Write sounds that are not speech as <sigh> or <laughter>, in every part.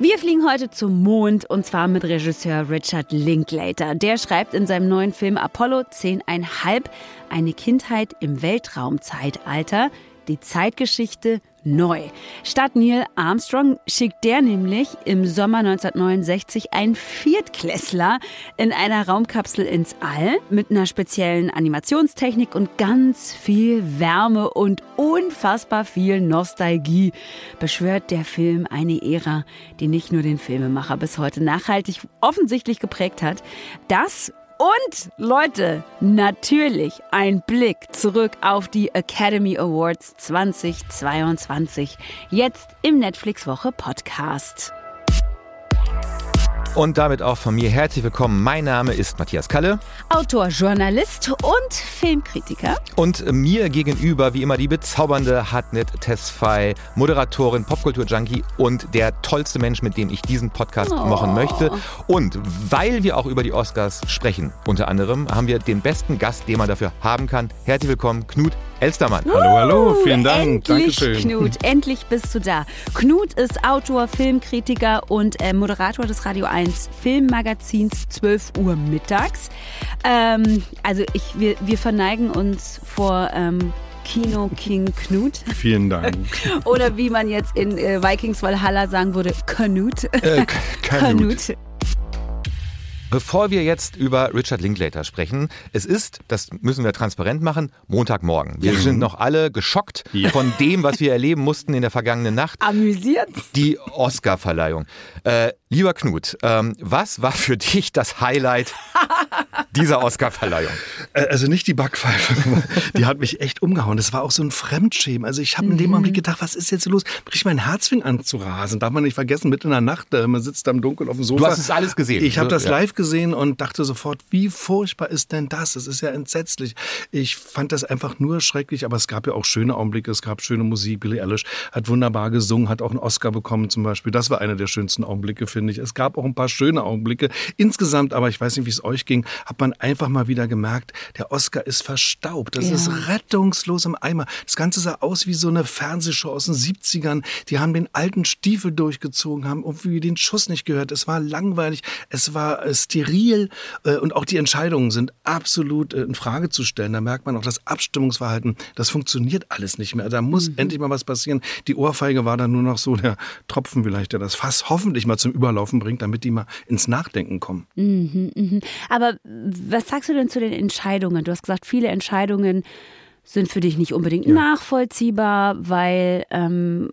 Wir fliegen heute zum Mond und zwar mit Regisseur Richard Linklater. Der schreibt in seinem neuen Film Apollo 10,5 eine Kindheit im Weltraumzeitalter, die Zeitgeschichte neu. Statt Neil Armstrong schickt der nämlich im Sommer 1969 einen Viertklässler in einer Raumkapsel ins All mit einer speziellen Animationstechnik und ganz viel Wärme und unfassbar viel Nostalgie beschwört der Film eine Ära, die nicht nur den Filmemacher bis heute nachhaltig offensichtlich geprägt hat. Das und Leute, natürlich ein Blick zurück auf die Academy Awards 2022. Jetzt im Netflix Woche Podcast. Und damit auch von mir herzlich willkommen. Mein Name ist Matthias Kalle. Autor, Journalist und Filmkritiker. Und mir gegenüber, wie immer, die bezaubernde Hartnett Tesfai, Moderatorin, Popkultur-Junkie und der tollste Mensch, mit dem ich diesen Podcast oh. machen möchte. Und weil wir auch über die Oscars sprechen, unter anderem, haben wir den besten Gast, den man dafür haben kann. Herzlich willkommen, Knut Elstermann. Hallo, hallo, vielen Dank. Endlich, Dankeschön. Knut, endlich bist du da. Knut ist Autor, Filmkritiker und äh, Moderator des Radio 1 Filmmagazins 12 Uhr mittags. Ähm, also ich, wir, wir verneigen uns vor ähm, Kino King Knut. <laughs> Vielen Dank. Oder wie man jetzt in äh, Vikings Valhalla sagen würde, Knut. Äh, <laughs> Knut. Bevor wir jetzt über Richard Linklater sprechen, es ist, das müssen wir transparent machen, Montagmorgen. Wir sind noch alle geschockt ja. von dem, was wir erleben mussten in der vergangenen Nacht. Amüsiert. Die Oscar-Verleihung. Äh, lieber Knut, ähm, was war für dich das Highlight <laughs> dieser Oscar-Verleihung? Also nicht die Backpfeife, die hat mich echt umgehauen. Das war auch so ein Fremdschämen. Also ich habe in dem mhm. Moment gedacht, was ist jetzt los? Bricht mein Herz fing an zu rasen. Darf man nicht vergessen, mitten in der Nacht, äh, man sitzt da im Dunkeln auf dem Sofa. Du hast es alles gesehen. Ich habe das ja. live gesehen und dachte sofort, wie furchtbar ist denn das? Es ist ja entsetzlich. Ich fand das einfach nur schrecklich, aber es gab ja auch schöne Augenblicke, es gab schöne Musik. Billie Eilish hat wunderbar gesungen, hat auch einen Oscar bekommen zum Beispiel. Das war einer der schönsten Augenblicke, finde ich. Es gab auch ein paar schöne Augenblicke. Insgesamt, aber ich weiß nicht, wie es euch ging, hat man einfach mal wieder gemerkt, der Oscar ist verstaubt. Das ja. ist rettungslos im Eimer. Das Ganze sah aus wie so eine Fernsehshow aus den 70ern. Die haben den alten Stiefel durchgezogen, haben irgendwie den Schuss nicht gehört. Es war langweilig, es war äh, steril äh, und auch die Entscheidungen sind absolut äh, in Frage zu stellen. Da merkt man auch das Abstimmungsverhalten, das funktioniert alles nicht mehr. Da muss mhm. endlich mal was passieren. Die Ohrfeige war dann nur noch so der Tropfen vielleicht, der das Fass hoffentlich mal zum Überlaufen bringt, damit die mal ins Nachdenken kommen. Mhm, mh. Aber was sagst du denn zu den Entscheidungen? Du hast gesagt, viele Entscheidungen sind für dich nicht unbedingt ja. nachvollziehbar, weil ähm,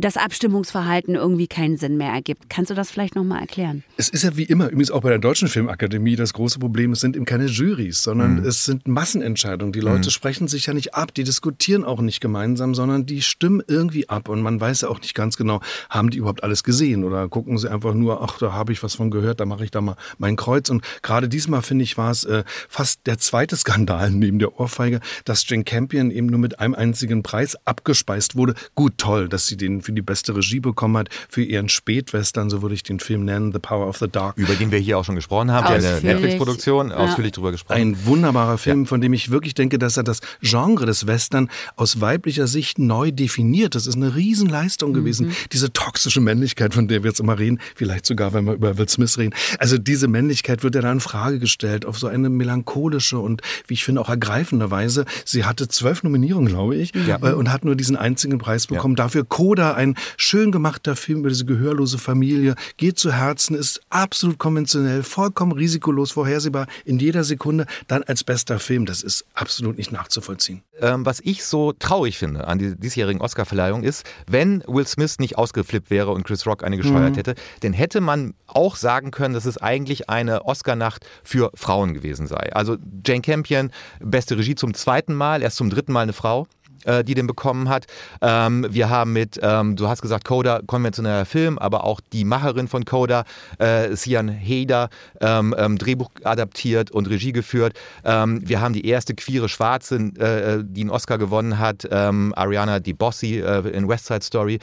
das Abstimmungsverhalten irgendwie keinen Sinn mehr ergibt. Kannst du das vielleicht nochmal erklären? Es ist ja wie immer, übrigens auch bei der Deutschen Filmakademie, das große Problem, es sind eben keine Jurys, sondern mhm. es sind Massenentscheidungen. Die Leute mhm. sprechen sich ja nicht ab, die diskutieren auch nicht gemeinsam, sondern die stimmen irgendwie ab. Und man weiß ja auch nicht ganz genau, haben die überhaupt alles gesehen oder gucken sie einfach nur, ach, da habe ich was von gehört, da mache ich da mal mein Kreuz. Und gerade diesmal, finde ich, war es äh, fast der zweite <laughs> Skandal neben der Ohrfeige, dass Jane Campion eben nur mit einem einzigen Preis abgespeist wurde. Gut, toll, dass sie den für die beste Regie bekommen hat, für ihren Spätwestern, so würde ich den Film nennen, The Power of the Dark. Über den wir hier auch schon gesprochen haben, eine Netflix-Produktion, ja. ausführlich drüber gesprochen. Ein wunderbarer Film, ja. von dem ich wirklich denke, dass er das Genre des Western aus weiblicher Sicht neu definiert. Das ist eine Riesenleistung mhm. gewesen. Diese toxische Männlichkeit, von der wir jetzt immer reden, vielleicht sogar, wenn wir über Will Smith reden. Also diese Männlichkeit wird ja da in Frage gestellt, auf so eine melancholische und, wie ich finde, auch ergreifende Weise. Sie hatte zwölf Nominierungen, glaube ich, ja. Äh, und hat nur diesen einzigen Preis bekommen. Dafür Coda ein schön gemachter Film über diese gehörlose Familie, geht zu Herzen, ist absolut konventionell, vollkommen risikolos, vorhersehbar, in jeder Sekunde, dann als bester Film. Das ist absolut nicht nachzuvollziehen. Ähm, was ich so traurig finde an der diesjährigen Oscarverleihung ist, wenn Will Smith nicht ausgeflippt wäre und Chris Rock eine gescheuert mhm. hätte, dann hätte man auch sagen können, dass es eigentlich eine Oscarnacht für Frauen gewesen sei. Also Jane Campion, beste Regie zum zweiten Mal, erst zum dritten Mal eine Frau äh, die den bekommen hat. Ähm, wir haben mit, ähm, du hast gesagt, Coda, konventioneller Film, aber auch die Macherin von Coda, äh, Sian Heder, ähm, ähm, Drehbuch adaptiert und Regie geführt. Ähm, wir haben die erste queere Schwarze, äh, die einen Oscar gewonnen hat, ähm, Ariana DeBossi äh, in West Side Story.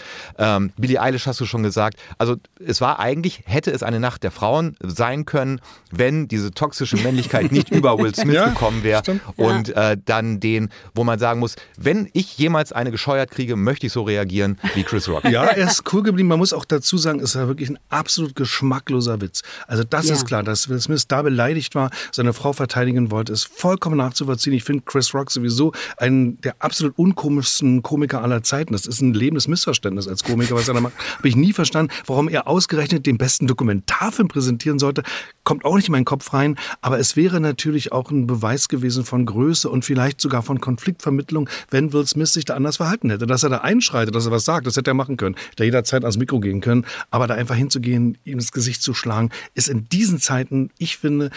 Billie Eilish hast du schon gesagt. Also es war eigentlich, hätte es eine Nacht der Frauen sein können, wenn diese toxische Männlichkeit nicht <laughs> über Will Smith ja, gekommen wäre und äh, dann den, wo man sagen muss, wenn ich jemals eine gescheuert kriege, möchte ich so reagieren wie Chris Rock. <laughs> Ja, er ist cool geblieben. Man muss auch dazu sagen, es war wirklich ein absolut geschmackloser Witz. Also das ja. ist klar, dass Will Smith da beleidigt war, seine Frau verteidigen wollte, ist vollkommen nachzuvollziehen. Ich finde Chris Rock sowieso einen der absolut unkomischsten Komiker aller Zeiten. Das ist ein lebendes Missverständnis als Komiker, was er da macht. <laughs> Habe ich nie verstanden, warum er ausgerechnet den besten Dokumentarfilm präsentieren sollte. Kommt auch nicht in meinen Kopf rein. Aber es wäre natürlich auch ein Beweis gewesen von Größe und vielleicht sogar von Konfliktvermittlung, wenn Will Smith sich da anders verhalten hätte. Dass er da einschreitet, dass er was sagt, das hätte er machen können. Er jederzeit ans Mikro gehen können. Aber da einfach hinzugehen, ihm ins Gesicht zu schlagen, ist in diesen Zeiten, ich finde,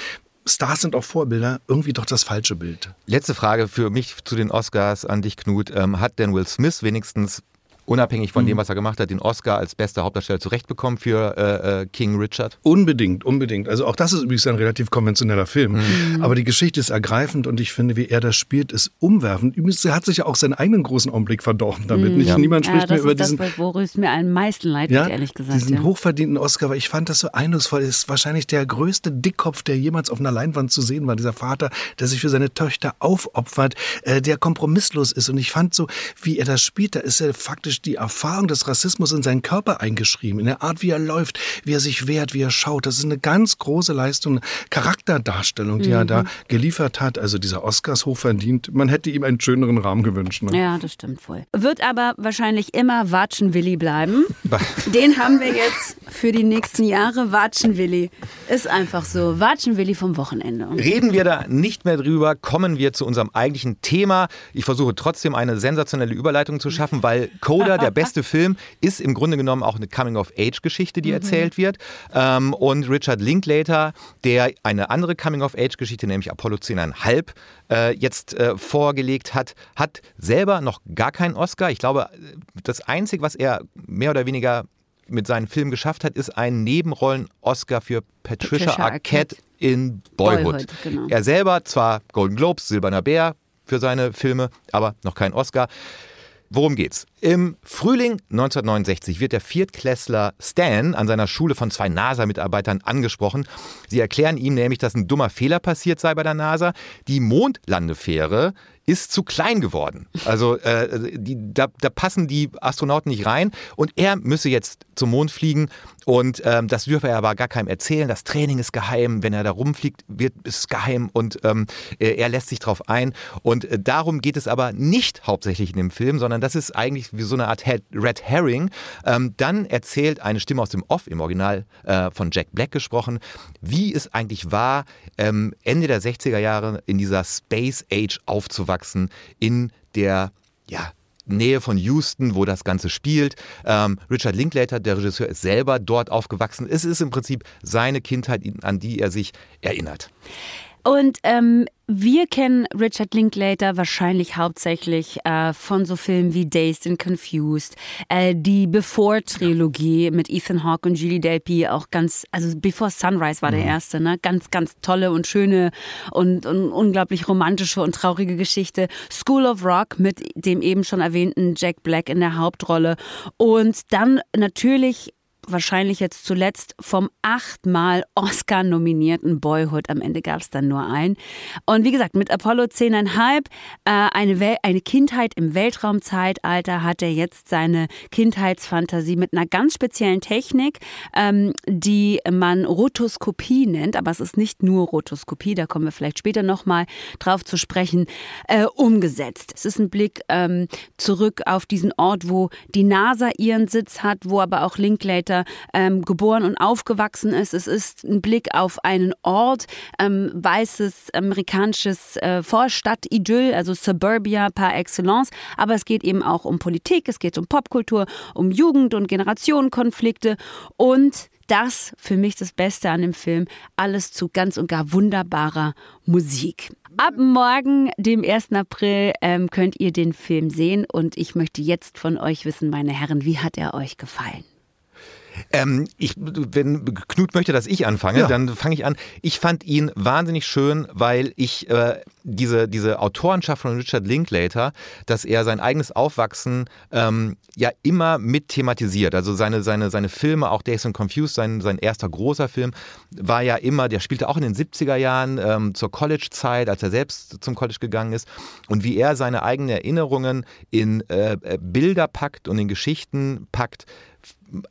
Stars sind auch Vorbilder, irgendwie doch das falsche Bild. Letzte Frage für mich zu den Oscars an dich, Knut. Ähm, hat denn Will Smith wenigstens unabhängig von mhm. dem, was er gemacht hat, den Oscar als bester Hauptdarsteller zurechtbekommen für äh, äh, King Richard? Unbedingt, unbedingt. Also auch das ist übrigens ein relativ konventioneller Film. Mhm. Aber die Geschichte ist ergreifend und ich finde, wie er das spielt, ist umwerfend. Übrigens, er hat sich ja auch seinen eigenen großen Augenblick verdorben damit. Mhm. Nicht, ja. Niemand spricht ja, mehr über diesen... Das, worüber es mir am meisten leid ja, ehrlich gesagt. Diesen ja. hochverdienten Oscar, weil ich fand das so eindrucksvoll. Er ist wahrscheinlich der größte Dickkopf, der jemals auf einer Leinwand zu sehen war. Dieser Vater, der sich für seine Töchter aufopfert, äh, der kompromisslos ist. Und ich fand so, wie er das spielt, da ist er faktisch die Erfahrung des Rassismus in seinen Körper eingeschrieben, in der Art, wie er läuft, wie er sich wehrt, wie er schaut. Das ist eine ganz große Leistung, Charakterdarstellung, die mhm. er da mhm. geliefert hat. Also dieser Oscars hochverdient. Man hätte ihm einen schöneren Rahmen gewünscht. Ne? Ja, das stimmt wohl. Wird aber wahrscheinlich immer Watschenwilli bleiben. Den haben wir jetzt für die nächsten Jahre. Watschenwilli ist einfach so. Watschenwilli vom Wochenende. Reden wir da nicht mehr drüber, kommen wir zu unserem eigentlichen Thema. Ich versuche trotzdem eine sensationelle Überleitung zu schaffen, weil Coda, der beste Film ist im Grunde genommen auch eine Coming-of-Age-Geschichte, die mhm. erzählt wird. Ähm, und Richard Linklater, der eine andere Coming-of-Age-Geschichte, nämlich Apollo 10,5, äh, jetzt äh, vorgelegt hat, hat selber noch gar keinen Oscar. Ich glaube, das Einzige, was er mehr oder weniger mit seinen Filmen geschafft hat, ist ein Nebenrollen-Oscar für Patricia, Patricia Arquette, Arquette in Boyhood. Boyhood genau. Er selber zwar Golden Globes, Silberner Bär für seine Filme, aber noch kein Oscar. Worum geht's? Im Frühling 1969 wird der Viertklässler Stan an seiner Schule von zwei NASA-Mitarbeitern angesprochen. Sie erklären ihm nämlich, dass ein dummer Fehler passiert sei bei der NASA. Die Mondlandefähre ist zu klein geworden. Also äh, die, da, da, passen die Astronauten nicht rein und er müsse jetzt zum Mond fliegen und ähm, das dürfe er aber gar keinem erzählen. Das Training ist geheim, wenn er da rumfliegt, wird ist es geheim und ähm, er lässt sich drauf ein und äh, darum geht es aber nicht hauptsächlich in dem Film, sondern das ist eigentlich wie so eine Art Red Herring. Ähm, dann erzählt eine Stimme aus dem Off im Original äh, von Jack Black gesprochen, wie es eigentlich war, ähm, Ende der 60er Jahre in dieser Space Age aufzuwachsen in der ja, Nähe von Houston, wo das Ganze spielt. Ähm, Richard Linklater, der Regisseur, ist selber dort aufgewachsen. Es ist im Prinzip seine Kindheit, an die er sich erinnert. Und ähm, wir kennen Richard Linklater wahrscheinlich hauptsächlich äh, von so Filmen wie Dazed and Confused, äh, die Before-Trilogie mit Ethan Hawke und Julie Delpy, auch ganz, also Before Sunrise war der mhm. erste, ne? Ganz, ganz tolle und schöne und, und unglaublich romantische und traurige Geschichte. School of Rock mit dem eben schon erwähnten Jack Black in der Hauptrolle. Und dann natürlich wahrscheinlich jetzt zuletzt vom achtmal Oscar nominierten Boyhood. Am Ende gab es dann nur einen. Und wie gesagt, mit Apollo 10,5, äh, eine, eine Kindheit im Weltraumzeitalter, hat er jetzt seine Kindheitsfantasie mit einer ganz speziellen Technik, ähm, die man Rotoskopie nennt. Aber es ist nicht nur Rotoskopie, da kommen wir vielleicht später nochmal drauf zu sprechen, äh, umgesetzt. Es ist ein Blick ähm, zurück auf diesen Ort, wo die NASA ihren Sitz hat, wo aber auch Linklater Manchester ähm, geboren und aufgewachsen ist. Es ist ein Blick auf einen Ort, ähm, weißes amerikanisches äh, Vorstadt-Idyll, also Suburbia par excellence. Aber es geht eben auch um Politik, es geht um Popkultur, um Jugend- und Generationenkonflikte und das für mich das Beste an dem Film, alles zu ganz und gar wunderbarer Musik. Ab morgen, dem 1. April, ähm, könnt ihr den Film sehen und ich möchte jetzt von euch wissen, meine Herren, wie hat er euch gefallen? Ähm, ich, wenn Knut möchte, dass ich anfange, ja. dann fange ich an. Ich fand ihn wahnsinnig schön, weil ich äh, diese, diese Autorenschaft von Richard Linklater, dass er sein eigenes Aufwachsen ähm, ja immer mit thematisiert. Also seine, seine, seine Filme, auch Days and Confused, sein, sein erster großer Film, war ja immer, der spielte auch in den 70er Jahren ähm, zur College-Zeit, als er selbst zum College gegangen ist. Und wie er seine eigenen Erinnerungen in äh, Bilder packt und in Geschichten packt,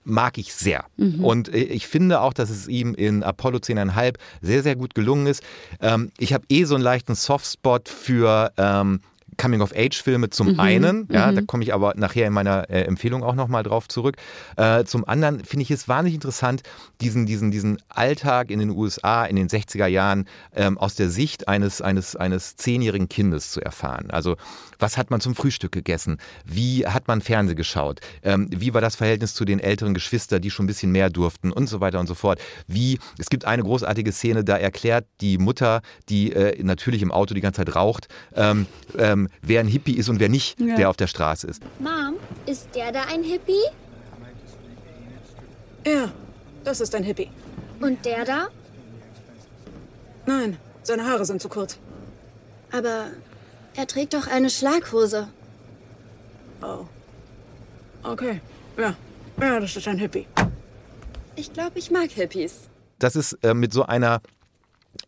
mag ich sehr. Mhm. Und äh, ich finde auch, dass es ihm in Apollo 10,5 sehr, sehr gut gelungen ist. Ähm, ich habe eh so einen leichten Softspot für ähm, Coming-of-Age-Filme zum mhm, einen, ja, mhm. da komme ich aber nachher in meiner äh, Empfehlung auch nochmal drauf zurück. Äh, zum anderen finde ich es wahnsinnig interessant, diesen, diesen, diesen Alltag in den USA in den 60er Jahren ähm, aus der Sicht eines, eines, eines zehnjährigen Kindes zu erfahren. Also was hat man zum Frühstück gegessen? Wie hat man Fernsehen geschaut? Ähm, wie war das Verhältnis zu den älteren Geschwistern, die schon ein bisschen mehr durften und so weiter und so fort? Wie, es gibt eine großartige Szene, da erklärt die Mutter, die äh, natürlich im Auto die ganze Zeit raucht, ähm, wer ein Hippie ist und wer nicht, ja. der auf der Straße ist. Mom, ist der da ein Hippie? Ja, das ist ein Hippie. Und der da? Nein, seine Haare sind zu kurz. Aber er trägt doch eine Schlaghose. Oh. Okay. Ja. Ja, das ist ein Hippie. Ich glaube, ich mag Hippies. Das ist äh, mit so einer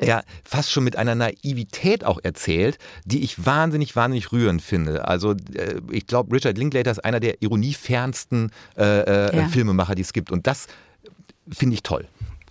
ja, fast schon mit einer Naivität auch erzählt, die ich wahnsinnig, wahnsinnig rührend finde. Also äh, ich glaube, Richard Linklater ist einer der ironiefernsten äh, äh, ja. Filmemacher, die es gibt. Und das finde ich toll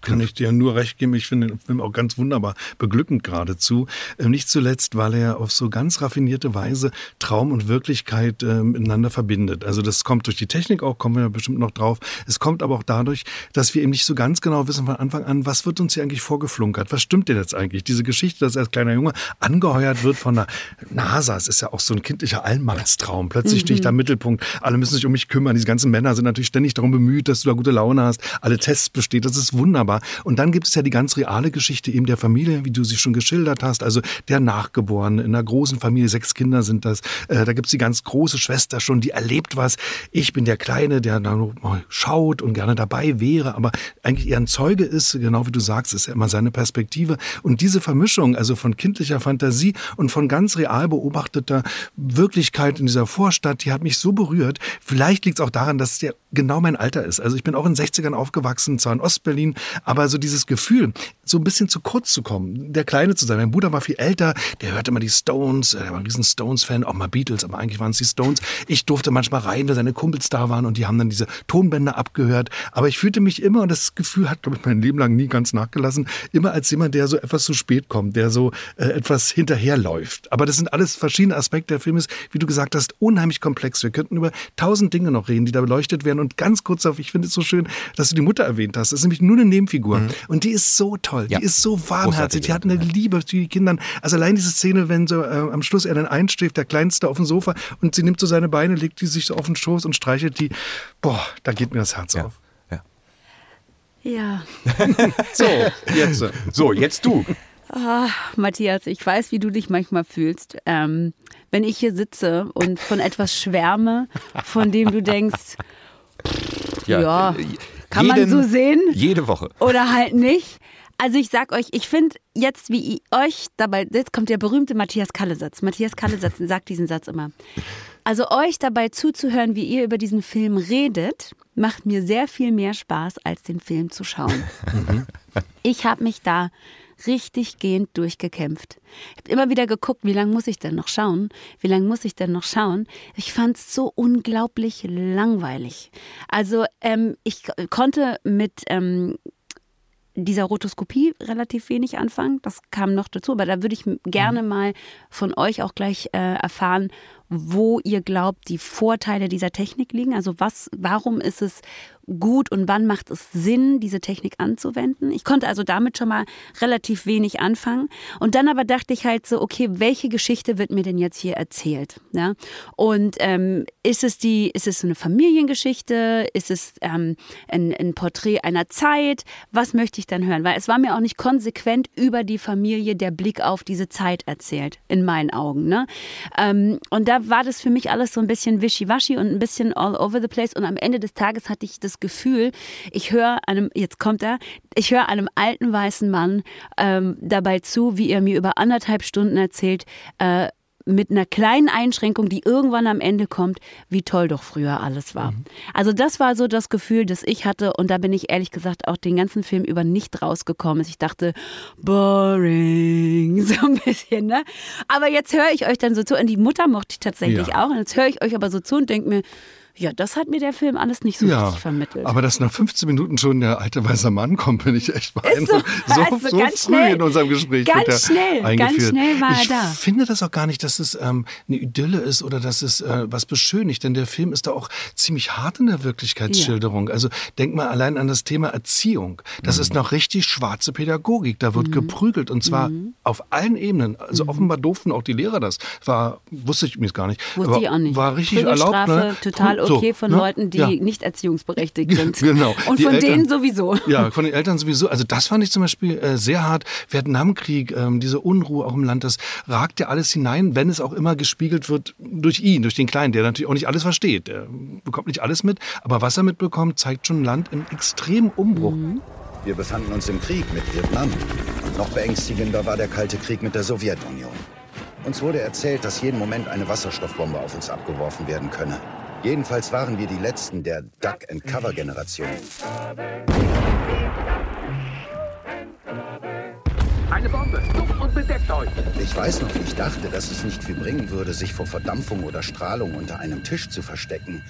kann ich dir nur recht geben. Ich finde den Film auch ganz wunderbar, beglückend geradezu. Ähm, nicht zuletzt, weil er auf so ganz raffinierte Weise Traum und Wirklichkeit äh, miteinander verbindet. Also das kommt durch die Technik auch, kommen wir bestimmt noch drauf. Es kommt aber auch dadurch, dass wir eben nicht so ganz genau wissen von Anfang an, was wird uns hier eigentlich vorgeflunkert? Was stimmt denn jetzt eigentlich? Diese Geschichte, dass er als kleiner Junge angeheuert wird von der NASA, es ist ja auch so ein kindlicher Allmachtstraum. Plötzlich mhm. stehe ich da im Mittelpunkt, alle müssen sich um mich kümmern. Diese ganzen Männer sind natürlich ständig darum bemüht, dass du da gute Laune hast, alle Tests besteht. Das ist wunderbar war. Und dann gibt es ja die ganz reale Geschichte eben der Familie, wie du sie schon geschildert hast. Also der Nachgeborene in einer großen Familie, sechs Kinder sind das. Äh, da gibt es die ganz große Schwester schon, die erlebt was. Ich bin der Kleine, der da mal schaut und gerne dabei wäre, aber eigentlich eher ein Zeuge ist, genau wie du sagst, ist ja immer seine Perspektive. Und diese Vermischung, also von kindlicher Fantasie und von ganz real beobachteter Wirklichkeit in dieser Vorstadt, die hat mich so berührt. Vielleicht liegt es auch daran, dass es ja genau mein Alter ist. Also ich bin auch in den 60ern aufgewachsen, zwar in Ostberlin, aber so dieses Gefühl, so ein bisschen zu kurz zu kommen, der Kleine zu sein. Mein Bruder war viel älter, der hörte immer die Stones, er war ein riesen Stones-Fan, auch mal Beatles, aber eigentlich waren es die Stones. Ich durfte manchmal rein, da seine Kumpels da waren und die haben dann diese Tonbänder abgehört. Aber ich fühlte mich immer, und das Gefühl hat, glaube ich, mein Leben lang nie ganz nachgelassen, immer als jemand, der so etwas zu spät kommt, der so äh, etwas hinterherläuft. Aber das sind alles verschiedene Aspekte. Der Film ist, wie du gesagt hast, unheimlich komplex. Wir könnten über tausend Dinge noch reden, die da beleuchtet werden. Und ganz kurz auf, ich finde es so schön, dass du die Mutter erwähnt hast. Das ist nämlich nur eine Nebenfigur Nebenfigur. Mhm. Und die ist so toll, ja. die ist so warmherzig, die hat eine Liebe zu den Kindern. Also allein diese Szene, wenn so äh, am Schluss er dann einschläft, der Kleinste auf dem Sofa und sie nimmt so seine Beine, legt die sich so auf den Schoß und streichelt die. Boah, da geht mir das Herz ja. auf. Ja. <laughs> so, jetzt. So, jetzt du. Ah, Matthias, ich weiß, wie du dich manchmal fühlst, ähm, wenn ich hier sitze und von etwas schwärme, von dem du denkst, ja, ja äh, kann jeden, man so sehen? Jede Woche. Oder halt nicht. Also ich sag euch, ich finde jetzt, wie euch dabei, jetzt kommt der berühmte Matthias Kalle-Satz. Matthias Kalle-Satz <laughs> sagt diesen Satz immer. Also euch dabei zuzuhören, wie ihr über diesen Film redet, macht mir sehr viel mehr Spaß, als den Film zu schauen. <laughs> Mhm. ich habe mich da richtig gehend durchgekämpft. Ich habe immer wieder geguckt, wie lange muss ich denn noch schauen? Wie lange muss ich denn noch schauen? Ich fand es so unglaublich langweilig. Also ähm, ich konnte mit ähm, dieser Rotoskopie relativ wenig anfangen. Das kam noch dazu, aber da würde ich gerne mhm. mal von euch auch gleich äh, erfahren, wo ihr glaubt, die Vorteile dieser Technik liegen. Also was, warum ist es gut und wann macht es Sinn, diese Technik anzuwenden? Ich konnte also damit schon mal relativ wenig anfangen. Und dann aber dachte ich halt so, okay, welche Geschichte wird mir denn jetzt hier erzählt? Ja? Und ähm, ist es die, ist es so eine Familiengeschichte? Ist es ähm, ein, ein Porträt einer Zeit? Was möchte ich dann hören? Weil es war mir auch nicht konsequent über die Familie der Blick auf diese Zeit erzählt, in meinen Augen. Ne? Ähm, und da war das für mich alles so ein bisschen wischiwaschi und ein bisschen all over the place. Und am Ende des Tages hatte ich das Gefühl, ich höre einem, jetzt kommt er, ich höre einem alten weißen Mann ähm, dabei zu, wie er mir über anderthalb Stunden erzählt, äh, mit einer kleinen Einschränkung, die irgendwann am Ende kommt, wie toll doch früher alles war. Mhm. Also das war so das Gefühl, das ich hatte und da bin ich ehrlich gesagt auch den ganzen Film über nicht rausgekommen. Ich dachte, boring, <laughs> so ein bisschen, ne? Aber jetzt höre ich euch dann so zu und die Mutter mochte ich tatsächlich ja. auch und jetzt höre ich euch aber so zu und denke mir, ja, das hat mir der Film alles nicht so ja, richtig vermittelt. Aber dass nach 15 Minuten schon der alte weiße Mann kommt, bin ich echt beeindruckt. So, so, also so früh schnell, in unserem Gespräch ganz schnell, eingeführt. Ganz schnell war ich er da. Ich finde das auch gar nicht, dass es ähm, eine Idylle ist oder dass es äh, was beschönigt, denn der Film ist da auch ziemlich hart in der Wirklichkeitsschilderung. Ja. Also denk mal allein an das Thema Erziehung. Das mhm. ist noch richtig schwarze Pädagogik. Da wird mhm. geprügelt und zwar mhm. auf allen Ebenen. Also mhm. offenbar durften auch die Lehrer das. War, wusste ich mir gar nicht. Wusste ich auch nicht. War richtig erlaubt. Ne? total okay so, von ne? Leuten, die ja. nicht erziehungsberechtigt <laughs> sind. genau. Und die von Eltern, denen sowieso. Ja, von den Eltern sowieso. Also das fand ich zum Beispiel äh, sehr hart. Vietnamkrieg, ähm, diese Unruhe auch im Land, das ragt ja alles hinein, wenn es auch immer gespiegelt wird durch ihn, durch den Kleinen, der natürlich auch nicht alles versteht. Der bekommt nicht alles mit, aber was er mitbekommt, zeigt schon ein Land in extremem Umbruch. Mhm. Wir befanden uns im Krieg mit Vietnam. Noch beängstigender war der Kalte Krieg mit der Sowjetunion. Uns wurde erzählt, dass jeden Moment eine Wasserstoffbombe auf uns abgeworfen werden könne. Jedenfalls waren wir die letzten der Duck-and-Cover-Generation. Eine Bombe! Sucht und bedeckt euch! Ich weiß noch, wie ich dachte, dass es nicht viel bringen würde, sich vor Verdampfung oder Strahlung unter einem Tisch zu verstecken.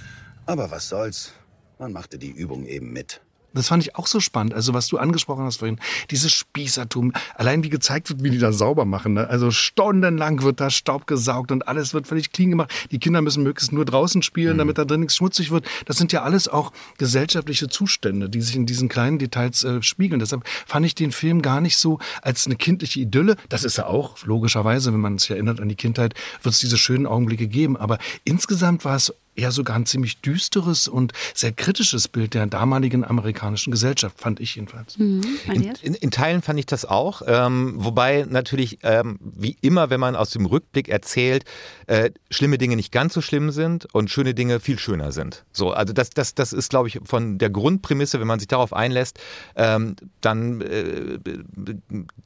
Aber was soll's? Man machte die Übung eben mit. Das fand ich auch so spannend. Also was du angesprochen hast vorhin, dieses Spießertum. Allein wie gezeigt wird, wie die da sauber machen. Ne? Also stundenlang wird da Staub gesaugt und alles wird völlig clean gemacht. Die Kinder müssen möglichst nur draußen spielen, mhm. damit da drin nichts schmutzig wird. Das sind ja alles auch gesellschaftliche Zustände, die sich in diesen kleinen Details äh, spiegeln. Deshalb fand ich den Film gar nicht so als eine kindliche Idylle. Das ist er auch, logischerweise, wenn man sich erinnert an die Kindheit, wird es diese schönen Augenblicke geben. Aber insgesamt war es eher sogar ein ziemlich düsteres und sehr kritisches Bild der damaligen amerikanischen Gesellschaft, fand ich jedenfalls. Mhm. In, in, in, Teilen fand ich das auch, ähm, wobei natürlich ähm, wie immer, wenn man aus dem Rückblick erzählt, äh, schlimme Dinge nicht ganz so schlimm sind und schöne Dinge viel schöner sind. So, also das, das, das ist, glaube ich, von der Grundprämisse, wenn man sich darauf einlässt, ähm, dann äh,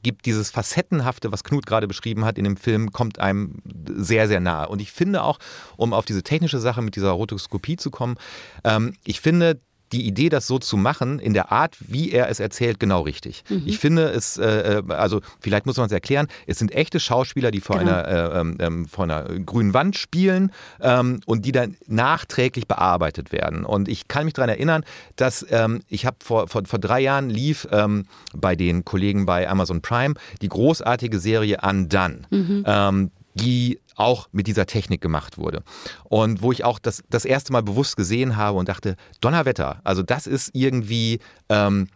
gibt dieses Facettenhafte, was Knut gerade beschrieben hat in dem Film, kommt einem sehr, sehr nahe. Und ich finde auch, um auf diese technische Sache mit dieser Rotoskopie zu kommen. Ähm, ich finde, die Idee, das so zu machen, in der Art, wie er es erzählt, genau richtig. Mhm. Ich finde es, äh, äh also vielleicht muss man es erklären, es sind echte Schauspieler, die vor, genau. einer, äh, ähm, ähm, vor einer grünen Wand spielen ähm, und die dann nachträglich bearbeitet werden. Und ich kann mich daran erinnern, dass ähm, ich habe vor, vor, vor drei Jahren lief ähm, bei den Kollegen bei Amazon Prime die großartige Serie Undone. Mhm. Die auch mit dieser Technik gemacht wurde. Und wo ich auch das, das erste Mal bewusst gesehen habe und dachte, Donnerwetter, also das ist irgendwie, ähm,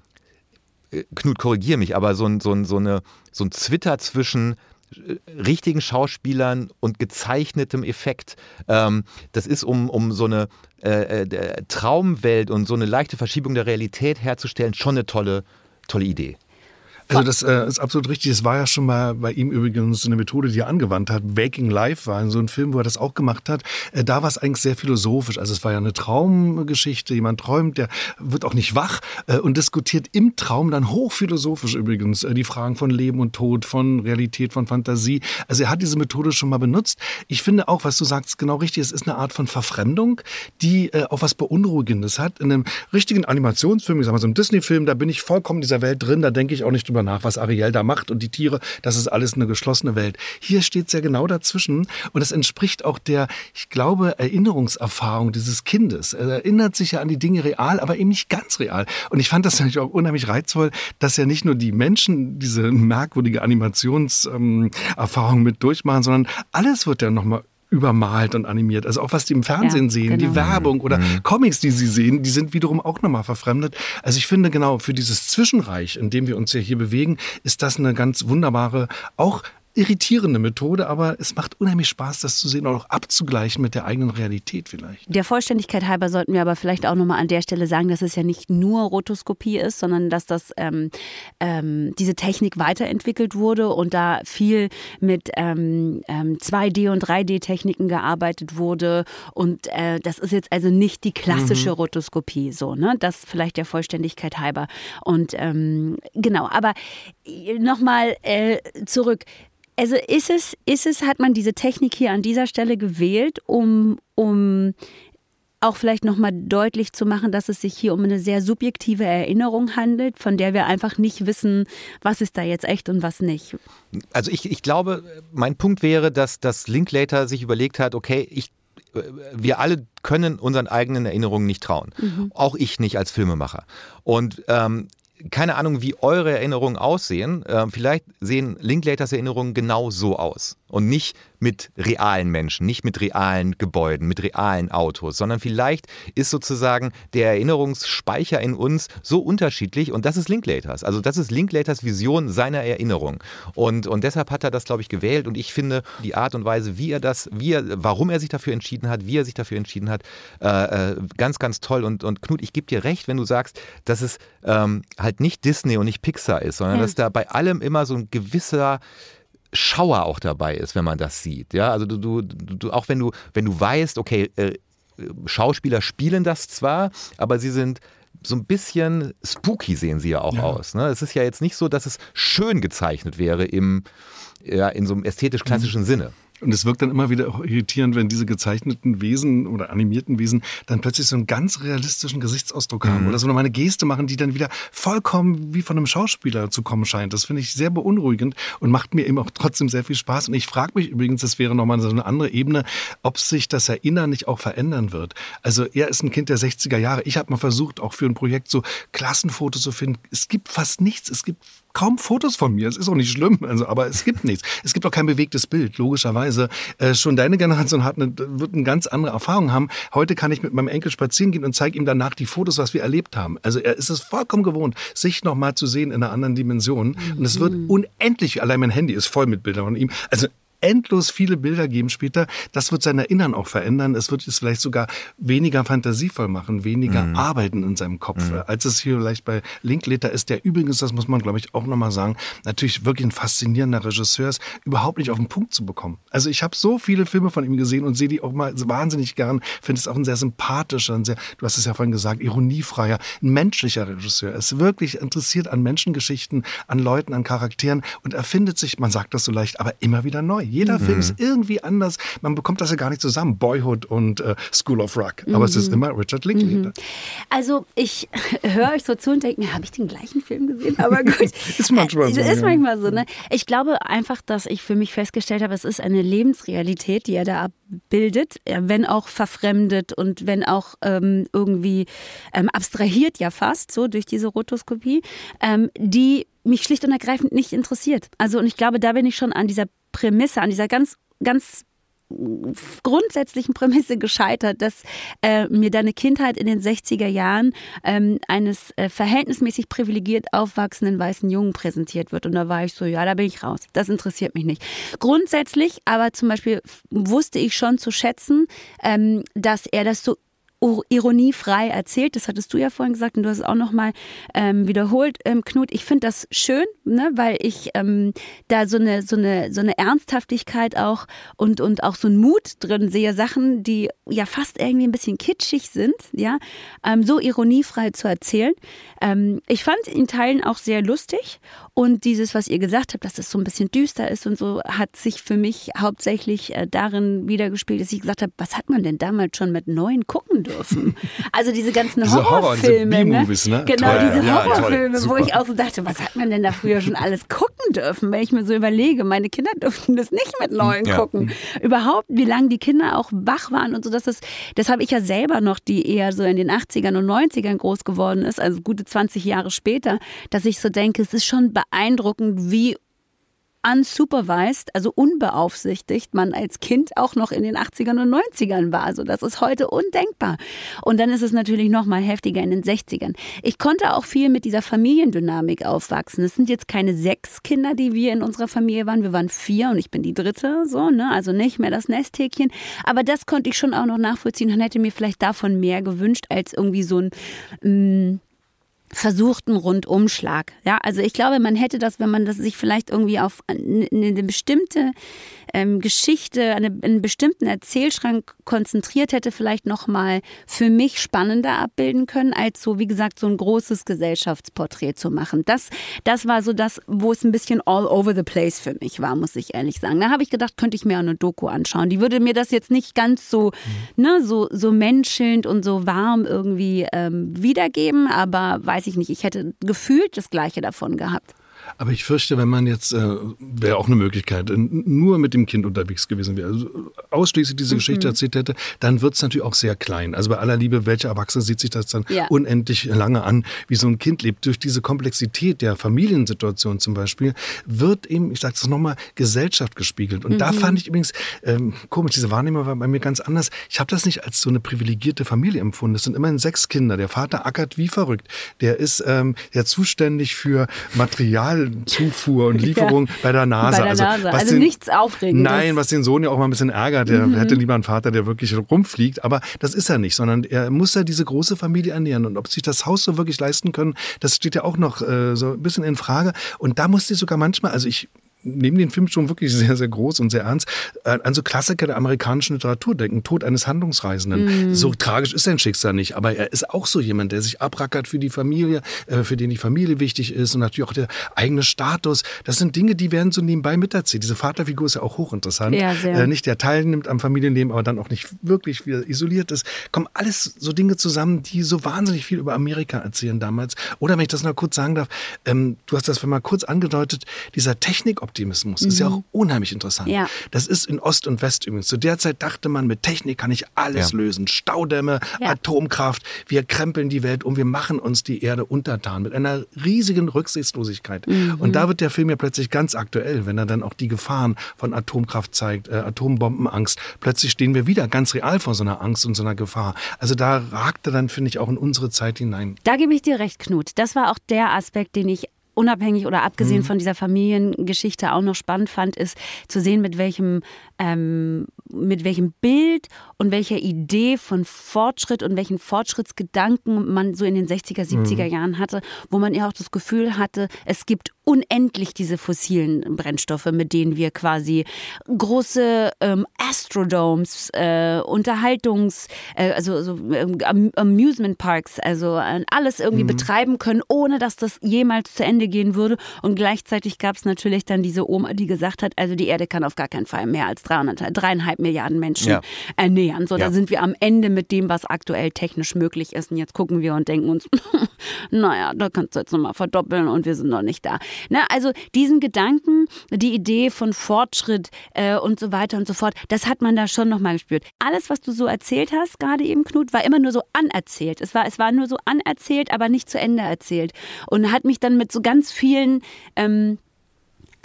äh, Knut, korrigier mich, aber so ein, so ein, so eine, so ein Zwitter zwischen äh, richtigen Schauspielern und gezeichnetem Effekt. Ähm, das ist, um, um so eine äh, äh Traumwelt und so eine leichte Verschiebung der Realität herzustellen, schon eine tolle, tolle Idee. Also das äh, ist absolut richtig. Es war ja schon mal bei ihm übrigens eine Methode, die er angewandt hat. Waking Life war so ein Film, wo er das auch gemacht hat. Äh, da war es eigentlich sehr philosophisch. Also es war ja eine Traumgeschichte. Jemand träumt, der wird auch nicht wach äh, und diskutiert im Traum dann hochphilosophisch übrigens äh, die Fragen von Leben und Tod, von Realität, von Fantasie. Also er hat diese Methode schon mal benutzt. Ich finde auch, was du sagst, genau richtig. Es ist eine Art von Verfremdung, die äh, auch was Beunruhigendes hat. In einem richtigen Animationsfilm, ich sag mal so einem Disney-Film, da bin ich vollkommen in dieser Welt drin. Da denke ich auch nicht drüber drüber nach, was Ariel da macht und die Tiere. Das ist alles eine geschlossene Welt. Hier steht es ja genau dazwischen und es entspricht auch der, ich glaube, Erinnerungserfahrung dieses Kindes. Er erinnert sich ja an die Dinge real, aber eben nicht ganz real. Und ich fand das natürlich auch unheimlich reizvoll, dass ja nicht nur die Menschen diese merkwürdige Animationserfahrung ähm, mit durchmachen, sondern alles wird ja nochmal übermalt und animiert. Also auch was die im Fernsehen ja, sehen, genau. die Werbung oder mhm. Comics, die sie sehen, die sind wiederum auch nochmal verfremdet. Also ich finde genau für dieses Zwischenreich, in dem wir uns ja hier bewegen, ist das eine ganz wunderbare, auch irritierende Methode, aber es macht unheimlich Spaß, das zu sehen und auch abzugleichen mit der eigenen Realität vielleicht. Der Vollständigkeit halber sollten wir aber vielleicht auch nochmal an der Stelle sagen, dass es ja nicht nur Rotoskopie ist, sondern dass das ähm, ähm, diese Technik weiterentwickelt wurde und da viel mit ähm, 2D ähm, und 3D-Techniken gearbeitet wurde. Und äh, das ist jetzt also nicht die klassische mhm. Rotoskopie, so, ne? Das vielleicht der Vollständigkeit halber. Und ähm, genau, aber äh, nochmal äh, zurück. Also ist es, ist es, hat man diese Technik hier an dieser Stelle gewählt, um, um auch vielleicht nochmal deutlich zu machen, dass es sich hier um eine sehr subjektive Erinnerung handelt, von der wir einfach nicht wissen, was ist da jetzt echt und was nicht. Also ich, ich glaube, mein Punkt wäre, dass das Linklater sich überlegt hat, okay, ich wir alle können unseren eigenen Erinnerungen nicht trauen. Mhm. Auch ich nicht als Filmemacher. Und ähm, keine Ahnung, wie eure Erinnerungen aussehen. Ähm, vielleicht sehen Linklaters Erinnerungen genau so aus und nicht mit realen Menschen, nicht mit realen Gebäuden, mit realen Autos, sondern vielleicht ist sozusagen der Erinnerungsspeicher in uns so unterschiedlich und das ist Linklaters. Also das ist Linklaters Vision seiner Erinnerung und, und deshalb hat er das, glaube ich, gewählt und ich finde die Art und Weise, wie er das, wie er, warum er sich dafür entschieden hat, wie er sich dafür entschieden hat, äh, äh ganz, ganz toll und, und Knut, ich gebe dir recht, wenn du sagst, dass es ähm, halt nicht Disney und nicht Pixar ist, sondern ja. dass da bei allem immer so ein gewisser Schauer auch dabei ist, wenn man das sieht. Ja, also du, du, du auch wenn du, wenn du weißt, okay, äh, Schauspieler spielen das zwar, aber sie sind so ein bisschen spooky sehen sie ja auch ja. aus. Ne? Es ist ja jetzt nicht so, dass es schön gezeichnet wäre im, ja, in so einem ästhetisch-klassischen mhm. Sinne. Und es wirkt dann immer wieder auch irritierend, wenn diese gezeichneten Wesen oder animierten Wesen dann plötzlich so einen ganz realistischen Gesichtsausdruck haben mhm. oder so eine Geste machen, die dann wieder vollkommen wie von einem Schauspieler zu kommen scheint. Das finde ich sehr beunruhigend und macht mir eben auch trotzdem sehr viel Spaß. Und ich frage mich übrigens, das wäre nochmal so eine andere Ebene, ob sich das Erinnern nicht auch verändern wird. Also er ist ein Kind der 60er Jahre. Ich habe mal versucht, auch für ein Projekt so Klassenfotos zu finden. Es gibt fast nichts. Es gibt kaum Fotos von mir. Es ist auch nicht schlimm, also, aber es gibt nichts. Es gibt auch kein bewegtes Bild, logischerweise. Äh, schon deine Generation hat eine, wird eine ganz andere Erfahrung haben. Heute kann ich mit meinem Enkel spazieren gehen und zeige ihm danach die Fotos, was wir erlebt haben. Also er ist es vollkommen gewohnt, sich nochmal zu sehen in einer anderen Dimension. Und es wird mhm. unendlich, allein mein Handy ist voll mit Bildern von ihm. Also endlos viele Bilder geben später. Das wird sein Erinnern auch verändern. Es wird es vielleicht sogar weniger fantasievoll machen, weniger mhm. arbeiten in seinem Kopf, mhm. als es hier vielleicht bei Linklater ist, der übrigens, das muss man glaube ich auch nochmal sagen, natürlich wirklich ein faszinierender Regisseur ist, überhaupt nicht auf den Punkt zu bekommen. Also ich habe so viele Filme von ihm gesehen und sehe die auch mal wahnsinnig gern. Finde es auch ein sehr sympathischer, ein sehr, du hast es ja vorhin gesagt, ironiefreier, ein menschlicher Regisseur. Er ist wirklich interessiert an Menschengeschichten, an Leuten, an Charakteren und erfindet sich, man sagt das so leicht, aber immer wieder neu. Jeder mhm. Film ist irgendwie anders. Man bekommt das ja gar nicht zusammen, Boyhood und äh, School of Rock. Aber mhm. es ist mhm. immer Richard Linklater. Mhm. Also ich <laughs> höre euch so zu und denke mir, habe ich den gleichen Film gesehen? Aber <laughs> gut. ist manchmal so. Ist manchmal so. Ne? Ich glaube einfach, dass ich für mich festgestellt habe, es ist eine Lebensrealität, die er da abbildet, wenn auch verfremdet und wenn auch ähm, irgendwie ähm, abstrahiert ja fast, so durch diese Rotoskopie, ähm, die mich schlicht und ergreifend nicht interessiert. Also und ich glaube, da bin ich schon an dieser Prämisse, an dieser ganz, ganz grundsätzlichen Prämisse gescheitert, dass äh, mir deine Kindheit in den 60er Jahren ähm, eines äh, verhältnismäßig privilegiert aufwachsenden weißen Jungen präsentiert wird. Und da war ich so, ja, da bin ich raus. Das interessiert mich nicht. Grundsätzlich aber zum Beispiel wusste ich schon zu schätzen, ähm, dass er das so ironiefrei erzählt. Das hattest du ja vorhin gesagt und du hast es auch nochmal ähm, wiederholt, ähm, Knut. Ich finde das schön, ne, weil ich ähm, da so eine, so, eine, so eine Ernsthaftigkeit auch und, und auch so einen Mut drin sehe, Sachen, die ja fast irgendwie ein bisschen kitschig sind, ja, ähm, so ironiefrei zu erzählen. Ähm, ich fand in Teilen auch sehr lustig und dieses, was ihr gesagt habt, dass es so ein bisschen düster ist und so, hat sich für mich hauptsächlich äh, darin wiedergespielt, dass ich gesagt habe, was hat man denn damals schon mit neuen gucken dürfen? Also diese ganzen diese Horrorfilme. Horror, diese ne? Genau, toll, diese ja, Horrorfilme, toll, wo ich auch so dachte, was hat man denn da früher schon alles gucken dürfen? Wenn ich mir so überlege, meine Kinder durften das nicht mit neuen ja. gucken. Überhaupt, wie lange die Kinder auch wach waren und so, dass das, das habe ich ja selber noch, die eher so in den 80ern und 90ern groß geworden ist, also gute 20 Jahre später, dass ich so denke, es ist schon beeindruckend, wie unsupervised, also unbeaufsichtigt, man als Kind auch noch in den 80ern und 90ern war. Also das ist heute undenkbar. Und dann ist es natürlich noch mal heftiger in den 60ern. Ich konnte auch viel mit dieser Familiendynamik aufwachsen. Es sind jetzt keine sechs Kinder, die wir in unserer Familie waren. Wir waren vier und ich bin die dritte, so, ne? Also nicht mehr das Nesthäkchen. Aber das konnte ich schon auch noch nachvollziehen und hätte mir vielleicht davon mehr gewünscht als irgendwie so ein mm, versuchten Rundumschlag. Ja, also ich glaube, man hätte das, wenn man das sich vielleicht irgendwie auf eine bestimmte ähm, Geschichte, eine, einen bestimmten Erzählschrank konzentriert hätte, vielleicht noch mal für mich spannender abbilden können, als so wie gesagt so ein großes Gesellschaftsporträt zu machen. Das, das war so das, wo es ein bisschen all over the place für mich war, muss ich ehrlich sagen. Da habe ich gedacht, könnte ich mir auch eine Doku anschauen. Die würde mir das jetzt nicht ganz so, mhm. ne, so so menschelnd und so warm irgendwie ähm, wiedergeben, aber weiß ich nicht. Ich hätte gefühlt das Gleiche davon gehabt. Aber ich fürchte, wenn man jetzt, äh, wäre auch eine Möglichkeit, nur mit dem Kind unterwegs gewesen wäre, also ausschließlich diese mhm. Geschichte erzählt hätte, dann wird es natürlich auch sehr klein. Also bei aller Liebe, welcher Erwachsene sieht sich das dann ja. unendlich lange an, wie so ein Kind lebt. Durch diese Komplexität der Familiensituation zum Beispiel wird eben, ich sage es nochmal, Gesellschaft gespiegelt. Und mhm. da fand ich übrigens, ähm, komisch, diese Wahrnehmung war bei mir ganz anders. Ich habe das nicht als so eine privilegierte Familie empfunden. Es sind immerhin sechs Kinder. Der Vater ackert wie verrückt. Der ist ähm, ja zuständig für Material Zufuhr und <laughs> Lieferung ja. bei der NASA. Bei der NASA. Also, also den, nichts Aufregendes. Nein, was den Sohn ja auch mal ein bisschen ärgert. Der mhm. hätte lieber einen Vater, der wirklich rumfliegt. Aber das ist er nicht, sondern er muss ja diese große Familie ernähren. Und ob sich das Haus so wirklich leisten können, das steht ja auch noch äh, so ein bisschen in Frage. Und da musste ich sogar manchmal, also ich neben den Film schon wirklich sehr, sehr groß und sehr ernst, äh, an so Klassiker der amerikanischen Literatur denken. Tod eines Handlungsreisenden. Mm. So tragisch ist sein Schicksal nicht, aber er ist auch so jemand, der sich abrackert für die Familie, äh, für den die Familie wichtig ist und natürlich auch der eigene Status. Das sind Dinge, die werden so nebenbei miterzählt. Diese Vaterfigur ist ja auch hochinteressant. Ja, sehr. Äh, nicht der teilnimmt am Familienleben, aber dann auch nicht wirklich wieder isoliert ist. Kommen alles so Dinge zusammen, die so wahnsinnig viel über Amerika erzählen damals. Oder wenn ich das noch kurz sagen darf, ähm, du hast das mal kurz angedeutet, dieser Technik Optimismus. Mhm. Ist ja auch mhm. unheimlich interessant. Ja. Das ist in Ost und West übrigens. Zu der Zeit dachte man, mit Technik kann ich alles ja. lösen. Staudämme, ja. Atomkraft. Wir krempeln die Welt um, wir machen uns die Erde untertan mit einer riesigen Rücksichtslosigkeit. Mhm. Und da wird der Film ja plötzlich ganz aktuell, wenn er dann auch die Gefahren von Atomkraft zeigt, äh, Atombombenangst. Plötzlich stehen wir wieder ganz real vor so einer Angst und so einer Gefahr. Also da ragt er dann, finde ich, auch in unsere Zeit hinein. Da gebe ich dir recht, Knut. Das war auch der Aspekt, den ich unabhängig oder abgesehen mhm. von dieser Familiengeschichte auch noch spannend fand, ist zu sehen, mit welchem, ähm, mit welchem Bild und welcher Idee von Fortschritt und welchen Fortschrittsgedanken man so in den 60er, 70er mhm. Jahren hatte, wo man ja auch das Gefühl hatte, es gibt unendlich diese fossilen Brennstoffe, mit denen wir quasi große ähm, Astrodomes, äh, Unterhaltungs-, äh, also so, ähm, Amusement Parks, also äh, alles irgendwie mhm. betreiben können, ohne dass das jemals zu Ende gehen würde. Und gleichzeitig gab es natürlich dann diese Oma, die gesagt hat, also die Erde kann auf gar keinen Fall mehr als 300, dreieinhalb Milliarden Menschen ja. ernähren. So, ja. da sind wir am Ende mit dem, was aktuell technisch möglich ist. Und jetzt gucken wir und denken uns, <laughs> naja, da kannst du jetzt nochmal verdoppeln und wir sind noch nicht da. Ne? Also diesen Gedanken, die Idee von Fortschritt äh, und so weiter und so fort, das hat man da schon nochmal gespürt. Alles, was du so erzählt hast, gerade eben, Knut, war immer nur so anerzählt. Es war, es war nur so anerzählt, aber nicht zu Ende erzählt. Und hat mich dann mit so ganz vielen ähm,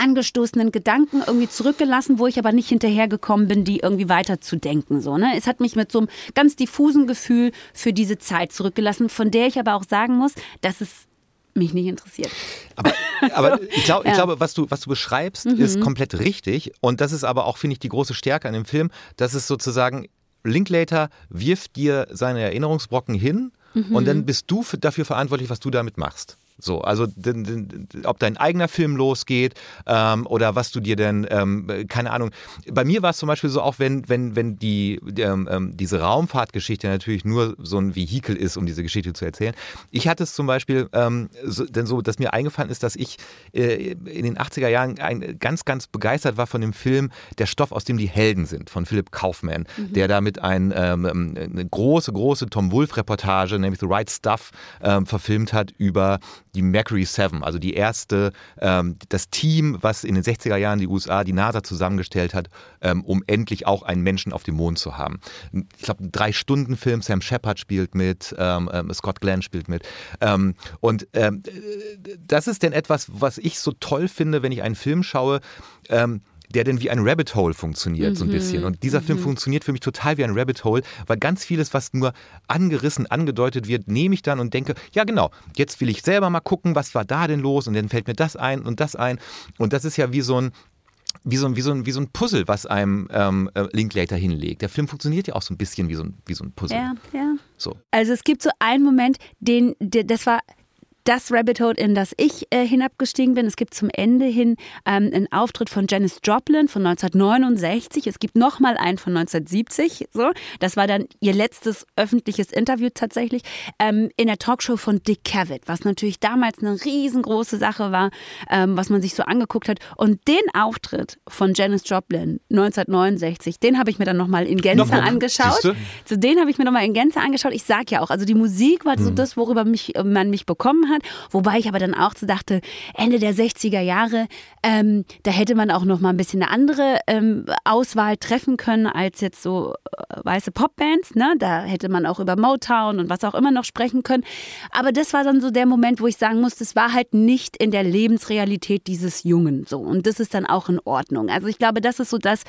angestoßenen Gedanken irgendwie zurückgelassen, wo ich aber nicht hinterhergekommen bin, die irgendwie weiterzudenken. So, ne? Es hat mich mit so einem ganz diffusen Gefühl für diese Zeit zurückgelassen, von der ich aber auch sagen muss, dass es mich nicht interessiert. Aber, <laughs> aber ich, glaub, ich glaube, was du, was du beschreibst, mhm. ist komplett richtig. Und das ist aber auch, finde ich, die große Stärke an dem Film, dass es sozusagen, Linklater wirft dir seine Erinnerungsbrocken hin mhm. und dann bist du dafür verantwortlich, was du damit machst. So, also ob dein eigener Film losgeht ähm, oder was du dir denn, ähm, keine Ahnung. Bei mir war es zum Beispiel so, auch wenn, wenn, wenn die, ähm, ähm, diese Raumfahrtgeschichte natürlich nur so ein Vehikel ist, um diese Geschichte zu erzählen. Ich hatte es zum Beispiel ähm, so, denn so, dass mir eingefallen ist, dass ich äh, in den 80er Jahren ein, ganz, ganz begeistert war von dem Film Der Stoff, aus dem die Helden sind, von Philipp Kaufman, mhm. der damit ein, ähm, eine große, große Tom Wolfe-Reportage, nämlich The Right Stuff, verfilmt hat über die Mercury 7, also die erste, ähm, das Team, was in den 60er Jahren die USA, die NASA zusammengestellt hat, ähm, um endlich auch einen Menschen auf dem Mond zu haben. Ich glaube, ein Drei-Stunden-Film, Sam Shepard spielt mit, ähm, ähm, Scott Glenn spielt mit. Ähm, und ähm, das ist denn etwas, was ich so toll finde, wenn ich einen Film schaue, der denn wie ein Rabbit Hole funktioniert, so ein bisschen. Und dieser Film funktioniert für mich total wie ein Rabbit Hole, weil ganz vieles, was nur angerissen, angedeutet wird, nehme ich dann und denke, ja genau, jetzt will ich selber mal gucken, was war da denn los und dann fällt mir das ein und das ein. Und das ist ja wie so ein, wie so, ein, wie, so ein, wie so ein Puzzle, was einem ähm, äh, Linklater hinlegt. Der Film funktioniert ja auch so ein bisschen wie so ein, wie so ein Puzzle. Ja, ja. So. Also es gibt so einen Moment, den, der, das war das Rabbit Hole, in das ich äh, hinabgestiegen bin. Es gibt zum Ende hin ähm, einen Auftritt von Janis Joplin von 1969. Es gibt nochmal einen von 1970. So. Das war dann ihr letztes öffentliches Interview tatsächlich ähm, in der Talkshow von Dick Cavett, was natürlich damals eine riesengroße Sache war, ähm, was man sich so angeguckt hat. Und den Auftritt von Janis Joplin 1969, den habe ich mir dann nochmal in Gänze Nochmal. angeschaut. Siehste? So, den habe ich mir nochmal in Gänze angeschaut. Ich sag ja auch, also die Musik war so das, worüber mich, man mich bekommen hat. Wobei ich aber dann auch so dachte, Ende der 60er Jahre, ähm, da hätte man auch noch mal ein bisschen eine andere ähm, Auswahl treffen können als jetzt so äh, weiße Popbands. Ne? Da hätte man auch über Motown und was auch immer noch sprechen können. Aber das war dann so der Moment, wo ich sagen muss, das war halt nicht in der Lebensrealität dieses Jungen so. Und das ist dann auch in Ordnung. Also ich glaube, das ist so das,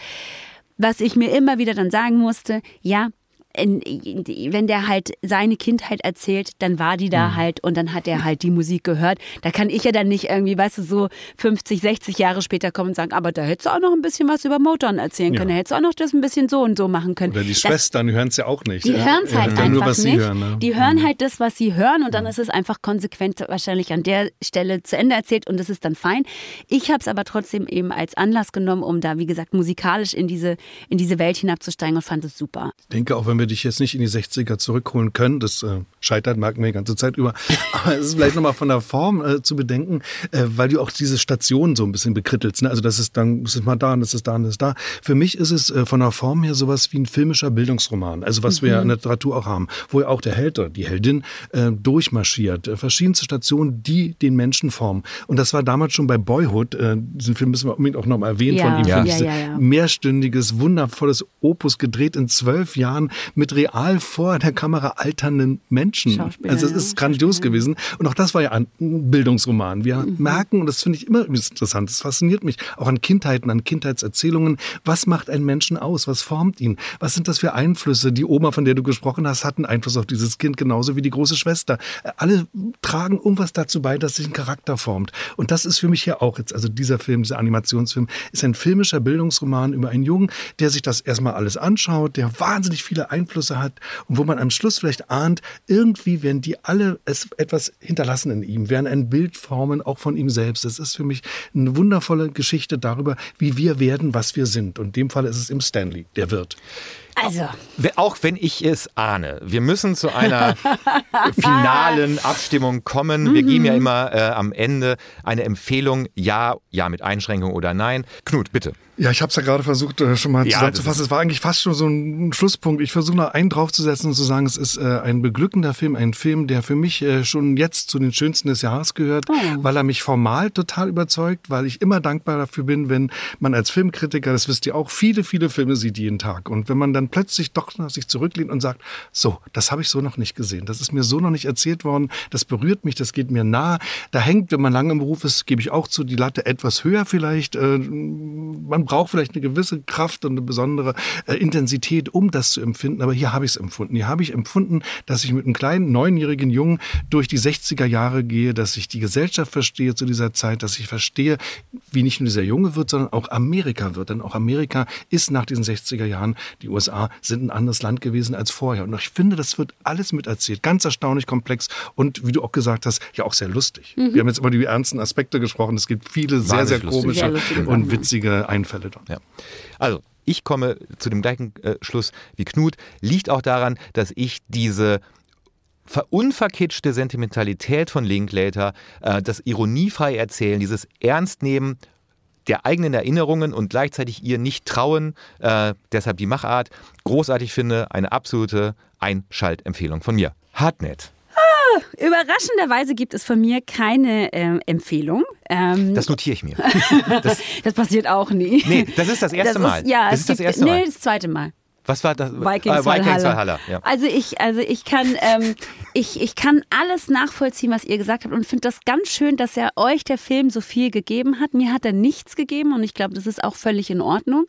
was ich mir immer wieder dann sagen musste, ja, in, in, wenn der halt seine Kindheit erzählt, dann war die da halt und dann hat er halt die Musik gehört. Da kann ich ja dann nicht irgendwie, weißt du, so 50, 60 Jahre später kommen und sagen, aber da hättest du auch noch ein bisschen was über Motoren erzählen können. Da hättest du auch noch das ein bisschen so und so machen können. Oder die Das- Schwestern hören es ja auch nicht. die ja. hören es halt Ja, einfach nur, was nicht. sie hören. Ne? Die hören halt das, was sie hören und dann ist es einfach konsequent wahrscheinlich an der Stelle zu Ende erzählt und das ist dann fein. Ich habe es aber trotzdem eben als Anlass genommen, um da, wie gesagt, musikalisch in diese, in diese Welt hinabzusteigen und fand es super. Ich denke, auch wenn wir dich jetzt nicht in die 60er zurückholen können, das äh, scheitert, merken wir die ganze Zeit über, <laughs> aber es ist vielleicht nochmal von der Form äh, zu bedenken, äh, weil du auch diese Stationen so ein bisschen bekrittelst. Ne? Also das ist dann, das ist mal da, und das ist da, und das ist da. Für mich ist es äh, von der Form her sowas wie ein filmischer Bildungsroman, also was wir ja in der Literatur auch haben, wo ja auch der Held oder die Heldin äh, durchmarschiert. Äh, verschiedenste Stationen, die den Menschen formen. Und das war damals schon bei Boyhood, äh, diesen Film müssen wir unbedingt auch nochmal erwähnen, Ja, von ihm, ja, ich, ja, ja. mehrstündiges, wundervolles Opus gedreht in zwölf Jahren mit real vor der Kamera alternden Menschen. Also es ja, ist grandios gewesen. Und auch das war ja ein Bildungsroman. Wir Mhm. merken, und das finde ich immer interessant, das fasziniert mich, auch an Kindheiten, an Kindheitserzählungen, was macht einen Menschen aus? Was formt ihn? Was sind das für Einflüsse? Die Oma, von der du gesprochen hast, hat einen Einfluss auf dieses Kind, genauso wie die große Schwester. Alle tragen irgendwas dazu bei, dass sich ein Charakter formt. Und das ist für mich ja auch jetzt, also dieser Film, dieser Animationsfilm, ist ein filmischer Bildungsroman über einen Jungen, der sich das erstmal alles anschaut, der wahnsinnig viele Einflüsse hat und wo man am Schluss vielleicht ahnt, irgendwie werden die alle es etwas hinterlassen in ihm, werden ein Bild formen, auch von ihm selbst. Das ist für mich eine wundervolle Geschichte darüber, wie wir werden, was wir sind. Und in dem Fall ist es im Stanley, der wird. Also, Auch wenn ich es ahne. Wir müssen zu einer <laughs> finalen Abstimmung kommen. Wir geben ja immer äh, am Ende eine Empfehlung, ja, ja mit Einschränkung oder nein. Knut, bitte. Ja, ich habe es ja gerade versucht, äh, schon mal Ja, zusammenzufassen. Es war eigentlich fast schon so ein Schlusspunkt. Ich versuche noch einen draufzusetzen und zu sagen, es ist äh, ein beglückender Film, ein Film, der für mich äh, schon jetzt zu den schönsten des Jahres gehört, weil er mich formal total überzeugt, weil ich immer dankbar dafür bin, wenn man als Filmkritiker, das wisst ihr auch, viele, viele Filme sieht jeden Tag. Und wenn man dann plötzlich doch noch sich zurücklehnt und sagt, so, das habe ich so noch nicht gesehen, das ist mir so noch nicht erzählt worden, das berührt mich, das geht mir nah. Da hängt, wenn man lange im Beruf ist, gebe ich auch zu, die Latte etwas höher vielleicht. Äh, man braucht vielleicht eine gewisse Kraft und eine besondere äh, Intensität, um das zu empfinden. Aber hier habe ich es empfunden. Hier habe ich empfunden, dass ich mit einem kleinen neunjährigen Jungen durch die 60er Jahre gehe, dass ich die Gesellschaft verstehe zu dieser Zeit, dass ich verstehe, wie nicht nur dieser Junge wird, sondern auch Amerika wird. Denn auch Amerika ist nach diesen 60er Jahren, die USA sind ein anderes Land gewesen als vorher. Und ich finde, das wird alles miterzählt. Ganz erstaunlich komplex und wie du auch gesagt hast, ja auch sehr lustig. Wir haben jetzt über die ernsten Aspekte gesprochen. Es gibt viele sehr, sehr lustig. komische Sehr lustige und witzige Einfälle dort. Ja. Also, ich komme zu dem gleichen äh, Schluss wie Knut. Liegt auch daran, dass ich diese verunverkitschte Sentimentalität von Linklater, äh, das ironiefrei erzählen, dieses Ernstnehmen der eigenen Erinnerungen und gleichzeitig ihr nicht trauen, äh, deshalb die Machart, großartig finde, eine absolute Einschaltempfehlung von mir. Hartnett. Überraschenderweise gibt es von mir keine ähm, Empfehlung. Ähm, Das notiere ich mir. <laughs> das passiert auch nie. Nee, das ist das erste Das Mal. Ist, ja, das ist das erste nee, Mal. das zweite Mal. Was war das? Vikings, äh, Vikings Valhalla. Ja. Also ich, also ich kann, ähm, ich, ich kann alles nachvollziehen, was ihr gesagt habt und finde das ganz schön, dass er euch der Film so viel gegeben hat. Mir hat er nichts gegeben und ich glaube, das ist auch völlig in Ordnung.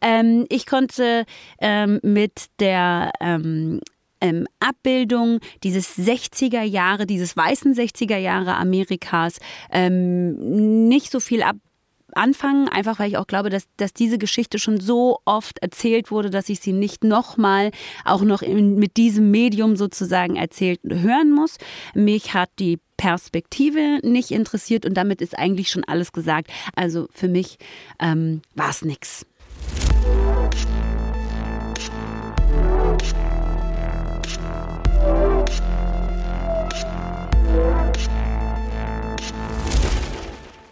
Ähm, ich konnte ähm, mit der ähm, ähm, Abbildung dieses 60er Jahre, dieses weißen 60er Jahre Amerikas ähm, nicht so viel ab anfangen, einfach weil ich auch glaube, dass, dass diese Geschichte schon so oft erzählt wurde, dass ich sie nicht nochmal, auch noch in, mit diesem Medium sozusagen erzählt hören muss. Mich hat die Perspektive nicht interessiert und damit ist eigentlich schon alles gesagt. Also für mich ähm, war es nix.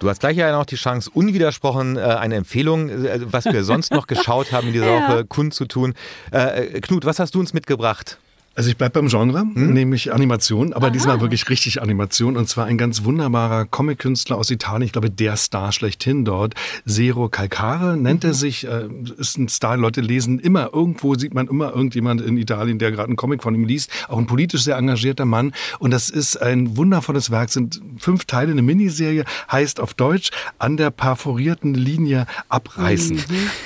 Du hast gleich ja noch die Chance, unwidersprochen äh, eine Empfehlung, äh, was wir sonst noch geschaut haben in dieser <laughs> Ja. Woche, kundzutun. Äh, Knut, was hast du uns mitgebracht? Also ich bleibe beim Genre, Hm? nämlich Animation, aber diesmal wirklich richtig Animation. Und zwar ein ganz wunderbarer Comic-Künstler aus Italien, ich glaube der Star schlechthin dort, Zero Calcare nennt Mhm. er sich, äh, ist ein Star. Leute lesen immer, irgendwo sieht man immer irgendjemand in Italien, der gerade einen Comic von ihm liest. Auch ein politisch sehr engagierter Mann. Und das ist ein wundervolles Werk, sind fünf Teile, eine Miniserie, heißt auf Deutsch an der perforierten Linie abreißen. Mhm.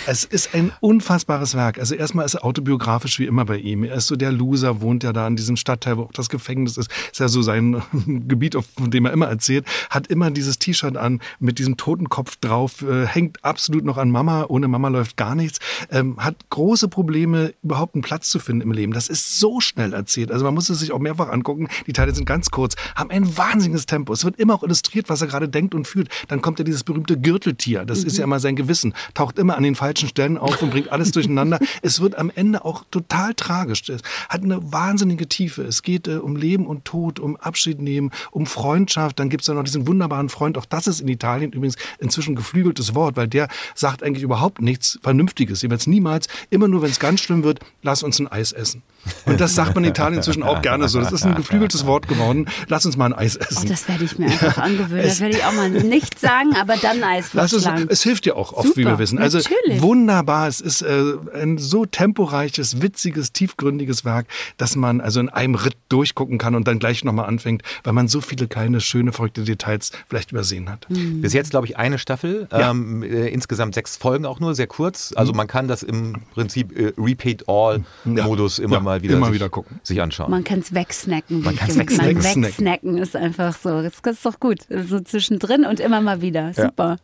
Es ist ein unfassbares Werk. Also erstmal ist er autobiografisch wie immer bei ihm. Er ist so der Loser, wohnt ja da in diesem Stadtteil, wo auch das Gefängnis ist. Ist ja so sein <laughs> Gebiet, von dem er immer erzählt. Hat immer dieses T-Shirt an mit diesem Totenkopf drauf, äh, hängt absolut noch an Mama. Ohne Mama läuft gar nichts. Ähm, hat große Probleme, überhaupt einen Platz zu finden im Leben. Das ist so schnell erzählt. Also man muss es sich auch mehrfach angucken. Die Teile sind ganz kurz, haben ein wahnsinniges Tempo. Es wird immer auch illustriert, was er gerade denkt und fühlt. Dann kommt ja dieses berühmte Gürteltier. Das ist ja immer sein Gewissen. Taucht immer an den falschen Stellen auf und bringt alles <laughs> durcheinander. Es wird am Ende auch total tragisch. Es hat eine wahnsinnige Tiefe. Es geht äh, um Leben und Tod, um Abschied nehmen, um Freundschaft. Dann gibt es ja noch diesen wunderbaren Freund. Auch das ist in Italien übrigens inzwischen geflügeltes Wort, weil der sagt eigentlich überhaupt nichts Vernünftiges. Jeweils niemals, immer nur, wenn es ganz schlimm wird, lass uns ein Eis essen. Und das sagt man in Italien inzwischen auch gerne so. Das ist ein geflügeltes Wort geworden. Lass uns mal ein Eis Oh, essen. das werde ich mir einfach angewöhnen. Das werde ich auch mal nicht sagen, aber dann Eis Lass uns, vorschlagen. es hilft dir auch oft, wie Super, wir wissen. Also natürlich. wunderbar. Es ist äh, ein so temporeiches, witziges, tiefgründiges Werk, dass man also in einem Ritt durchgucken kann und dann gleich nochmal anfängt, weil man so viele kleine, schöne, verrückte Details vielleicht übersehen hat. Hm. Bis jetzt, glaube ich, eine Staffel. Ja. Ähm, äh, insgesamt sechs Folgen auch nur, sehr kurz. Also man kann das im Prinzip äh, Repeat-All-Modus immer Ja, mal wieder, immer sich, wieder gucken. sich anschauen. Man kann es wegsnacken. Man kann's ich- wegsnacken. Man wegsnacken ist einfach so. Das ist doch gut. So zwischendrin und immer mal wieder. Super.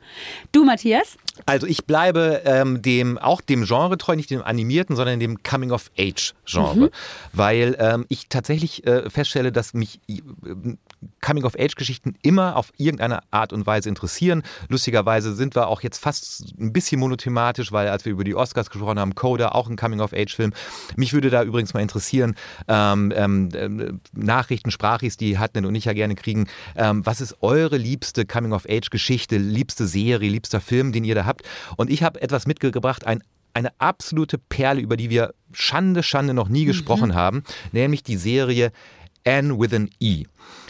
Du, Matthias? Also ich bleibe ähm, dem auch dem Genre treu, nicht dem animierten, sondern dem Coming of Age Genre, weil ähm, ich tatsächlich äh, feststelle, dass mich äh, Coming of Age Geschichten immer auf irgendeine Art und Weise interessieren. Lustigerweise sind wir auch jetzt fast ein bisschen monothematisch, weil als wir über die Oscars gesprochen haben, Coda auch ein Coming of Age Film. Mich würde da übrigens mal interessieren, ähm, ähm, ähm, Nachrichten, Sprachis, die Hatnet und ich ja gerne kriegen. Ähm, was ist eure liebste Coming of Age Geschichte, liebste Serie, liebster Film, den ihr da habt? Und ich habe etwas mitgebracht, ein eine absolute Perle, über die wir Schande, Schande noch nie gesprochen haben, nämlich die Serie Anne with an E.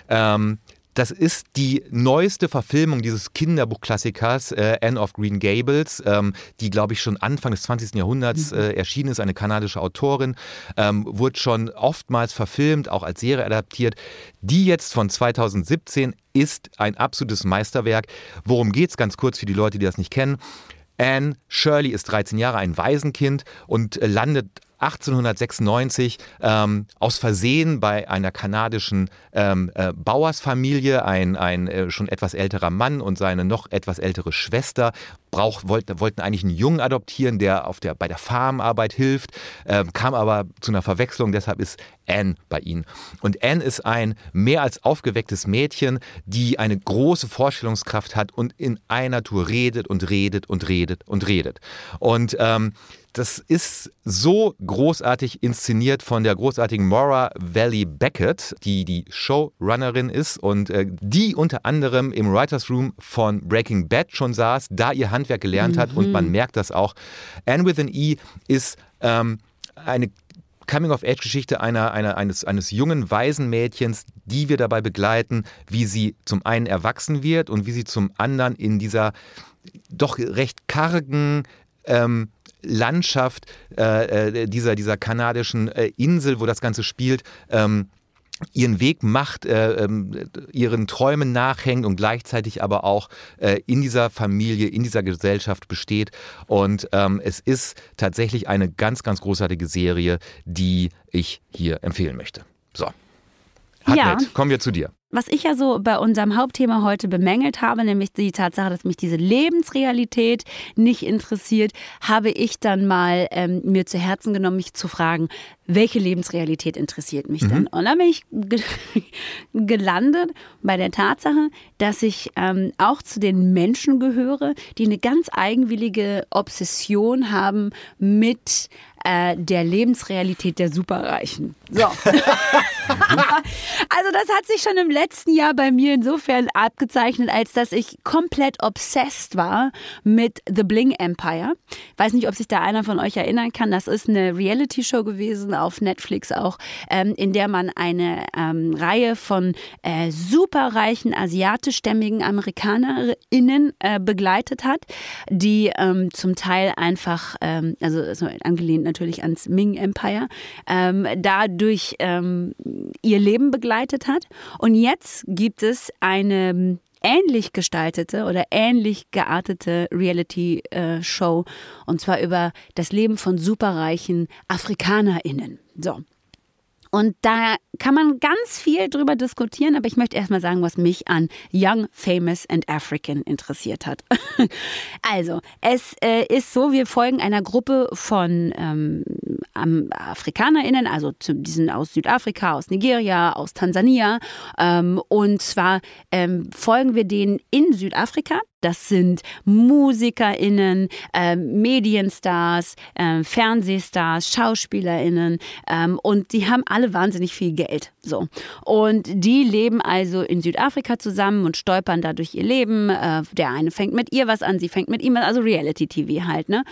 Ähm, das ist die neueste Verfilmung dieses Kinderbuchklassikers äh, Anne of Green Gables, ähm, die, glaube ich, schon Anfang des 20. Jahrhunderts äh, erschienen ist, eine kanadische Autorin, ähm, wurde schon oftmals verfilmt, auch als Serie adaptiert. Die jetzt von 2017 ist ein absolutes Meisterwerk. Worum geht's? Ganz kurz für die Leute, die das nicht kennen. Anne Shirley ist 13 Jahre, ein Waisenkind und äh, landet 1896 ähm, aus Versehen bei einer kanadischen ähm, äh, Bauersfamilie, ein, ein äh, schon etwas älterer Mann und seine noch etwas ältere Schwester brauch, wollten, wollten eigentlich einen Jungen adoptieren, der, auf der bei der Farmarbeit hilft, ähm, kam aber zu einer Verwechslung, deshalb ist Anne bei ihnen. Und Anne ist ein mehr als aufgewecktes Mädchen, die eine große Vorstellungskraft hat und in einer Tour redet und redet und redet und redet. Und ähm, das ist so großartig inszeniert von der großartigen Maura Valley Beckett, die die Showrunnerin ist und äh, die unter anderem im Writers Room von Breaking Bad schon saß, da ihr Handwerk gelernt hat und man merkt das auch. Anne with an E ist ähm, eine Coming-of-Age-Geschichte einer, einer, eines, eines jungen Waisenmädchens, die wir dabei begleiten, wie sie zum einen erwachsen wird und wie sie zum anderen in dieser doch recht kargen ähm, Landschaft äh, äh, dieser, dieser kanadischen äh, Insel, wo das Ganze spielt, ähm, ihren Weg macht, äh, äh, ihren Träumen nachhängt und gleichzeitig aber auch äh, in dieser Familie, in dieser Gesellschaft besteht. Und ähm, es ist tatsächlich eine ganz, ganz großartige Serie, die ich hier empfehlen möchte. So. Hartnett, Ja. kommen wir zu dir. Was ich ja so bei unserem Hauptthema heute bemängelt habe, nämlich die Tatsache, dass mich diese Lebensrealität nicht interessiert, habe ich dann mal ähm, mir zu Herzen genommen, mich zu fragen, welche Lebensrealität interessiert mich denn? Und dann bin ich ge <laughs> gelandet bei der Tatsache, dass ich ähm, auch zu den Menschen gehöre, die eine ganz eigenwillige Obsession haben mit äh, der Lebensrealität der Superreichen. So. <laughs> Also das hat sich schon im letzten Jahr bei mir insofern abgezeichnet, als dass ich komplett obsessed war mit The Bling Empire. Weiß nicht, ob sich da einer von euch erinnern kann. Das ist eine Reality-Show gewesen auf Netflix auch, ähm, in der man eine ähm, Reihe von äh, superreichen asiatischstämmigen AmerikanerInnen äh, begleitet hat, die ähm, zum Teil einfach, ähm, also also angelehnt natürlich ans Ming Empire, ähm, dadurch ähm, ihr Leben begleitet hat. Und jetzt gibt es eine ähnlich gestaltete oder ähnlich geartete Reality-Show und zwar über das Leben von superreichen AfrikanerInnen. So. Und da kann man ganz viel drüber diskutieren, aber ich möchte erstmal sagen, was mich an Young, Famous and African interessiert hat. <laughs> also, es äh, ist so, wir folgen einer Gruppe von ähm, AfrikanerInnen, also die sind aus Südafrika, aus Nigeria, aus Tansania. Ähm, und zwar ähm, folgen wir denen in Südafrika. Das sind MusikerInnen, ähm, Medienstars, ähm, Fernsehstars, SchauspielerInnen ähm, und die haben alle wahnsinnig viel Geld. So. Und die leben also in Südafrika zusammen und stolpern da durch ihr Leben. Äh, der eine fängt mit ihr was an, sie fängt mit ihm an, also Reality-TV halt. Ne?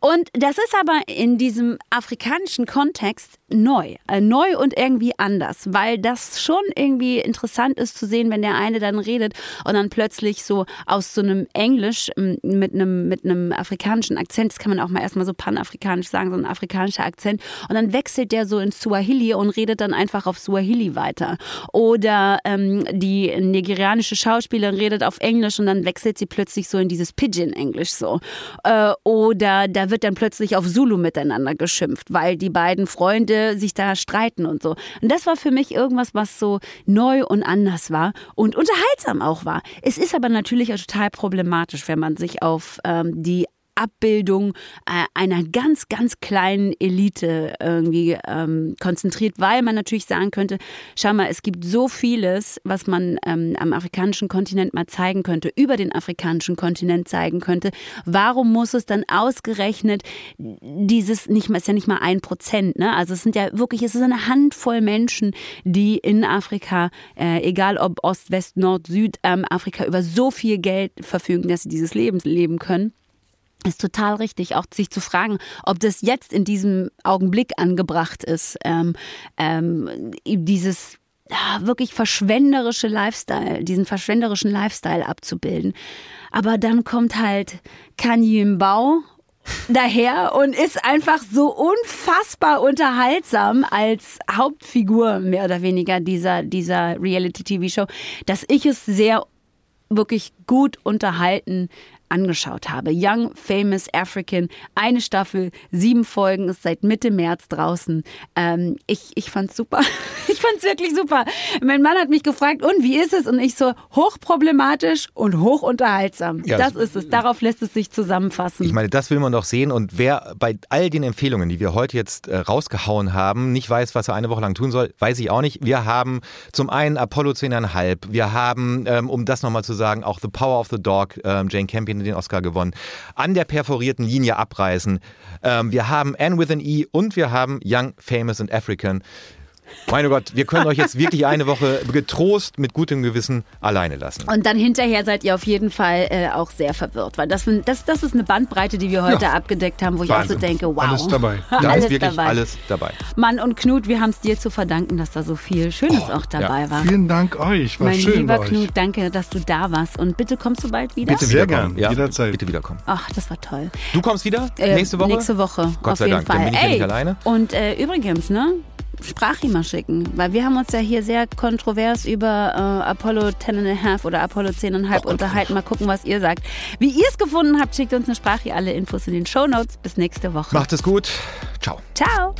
Und das ist aber in diesem afrikanischen Kontext neu. Äh, neu und irgendwie anders, weil das schon irgendwie interessant ist zu sehen, wenn der eine dann redet und dann plötzlich so aus so einem Englisch m, mit einem, mit einem afrikanischen Akzent, das kann man auch mal erstmal so panafrikanisch sagen, so ein afrikanischer Akzent, und dann wechselt der so ins Swahili und redet dann einfach auf Swahili weiter. Oder ähm, die nigerianische Schauspielerin redet auf Englisch und dann wechselt sie plötzlich so in dieses Pidgin-Englisch so. Äh, oder da wird dann plötzlich auf Zulu miteinander geschimpft, weil die beiden Freunde sich da streiten und so. Und das war für mich irgendwas, was so neu und anders war und unterhaltsam auch war. Es ist aber natürlich auch total problematisch, wenn man sich auf ähm, die Abbildung äh, einer ganz, ganz kleinen Elite irgendwie ähm, konzentriert, weil man natürlich sagen könnte, schau mal, es gibt so vieles, was man ähm, am afrikanischen Kontinent mal zeigen könnte, über den afrikanischen Kontinent zeigen könnte. Warum muss es dann ausgerechnet dieses, nicht mal, ist ja nicht mal ein Prozent, ne? Also es sind ja wirklich, es ist eine Handvoll Menschen, die in Afrika, äh, egal ob Ost, West, Nord, Süd, ähm, Afrika über so viel Geld verfügen, dass sie dieses Leben leben können ist total richtig, auch sich zu fragen, ob das jetzt in diesem Augenblick angebracht ist, ähm, ähm, dieses wirklich verschwenderische Lifestyle, diesen verschwenderischen Lifestyle abzubilden. Aber dann kommt halt Kanye Mbao daher und ist einfach so unfassbar unterhaltsam als Hauptfigur mehr oder weniger dieser, dieser Reality-TV-Show, dass ich es sehr wirklich gut unterhalten angeschaut habe. Young Famous African, eine Staffel, sieben Folgen, ist seit Mitte März draußen. Ähm, ich ich fand's super. <laughs> Ich fand's wirklich super. Mein Mann hat mich gefragt, und wie ist es? Und ich so, hochproblematisch und hochunterhaltsam. Ja, das das- ist es. Darauf lässt es sich zusammenfassen. Ich meine, das will man doch sehen. Und wer bei all den Empfehlungen, die wir heute jetzt äh, rausgehauen haben, nicht weiß, was er eine Woche lang tun soll, weiß ich auch nicht. Wir haben zum einen Apollo 10,5. Wir haben, ähm, um das nochmal zu sagen, auch The Power of the Dog, ähm, Jane Campion den Oscar gewonnen. An der perforierten Linie abreißen. Ähm, wir haben Anne with an E und wir haben Young, Famous and African. Meine Gott, wir können euch jetzt wirklich eine Woche getrost mit gutem Gewissen alleine lassen. Und dann hinterher seid ihr auf jeden Fall äh, auch sehr verwirrt, weil das, das, das ist eine Bandbreite, die wir heute Ja. abgedeckt haben, wo ich Wahnsinn. auch so denke, wow. Alles dabei. <laughs> Da alles ist wirklich dabei. alles dabei. Mann und Knut, wir haben es dir zu verdanken, dass da so viel Schönes Oh, auch dabei war. Vielen Dank euch. War Mein schön lieber bei euch. Knut, danke, dass du da warst. Und bitte kommst du bald wieder? Bitte sehr gern, jederzeit. Bitte wiederkommen. Ach, das war toll. Du kommst wieder Äh, nächste Woche? Nächste Woche, Gott auf sei jeden Dank, Fall. dann bin ich ja Ey, nicht alleine. Und äh, übrigens, ne? Sprachi mal schicken, weil wir haben uns ja hier sehr kontrovers über äh, Apollo 10 and a half oder Apollo 10 und halb unterhalten. Mal gucken, was ihr sagt. Wie ihr es gefunden habt, schickt uns eine Sprache. Alle Infos in den Shownotes. Bis nächste Woche. Macht es gut. Ciao. Ciao.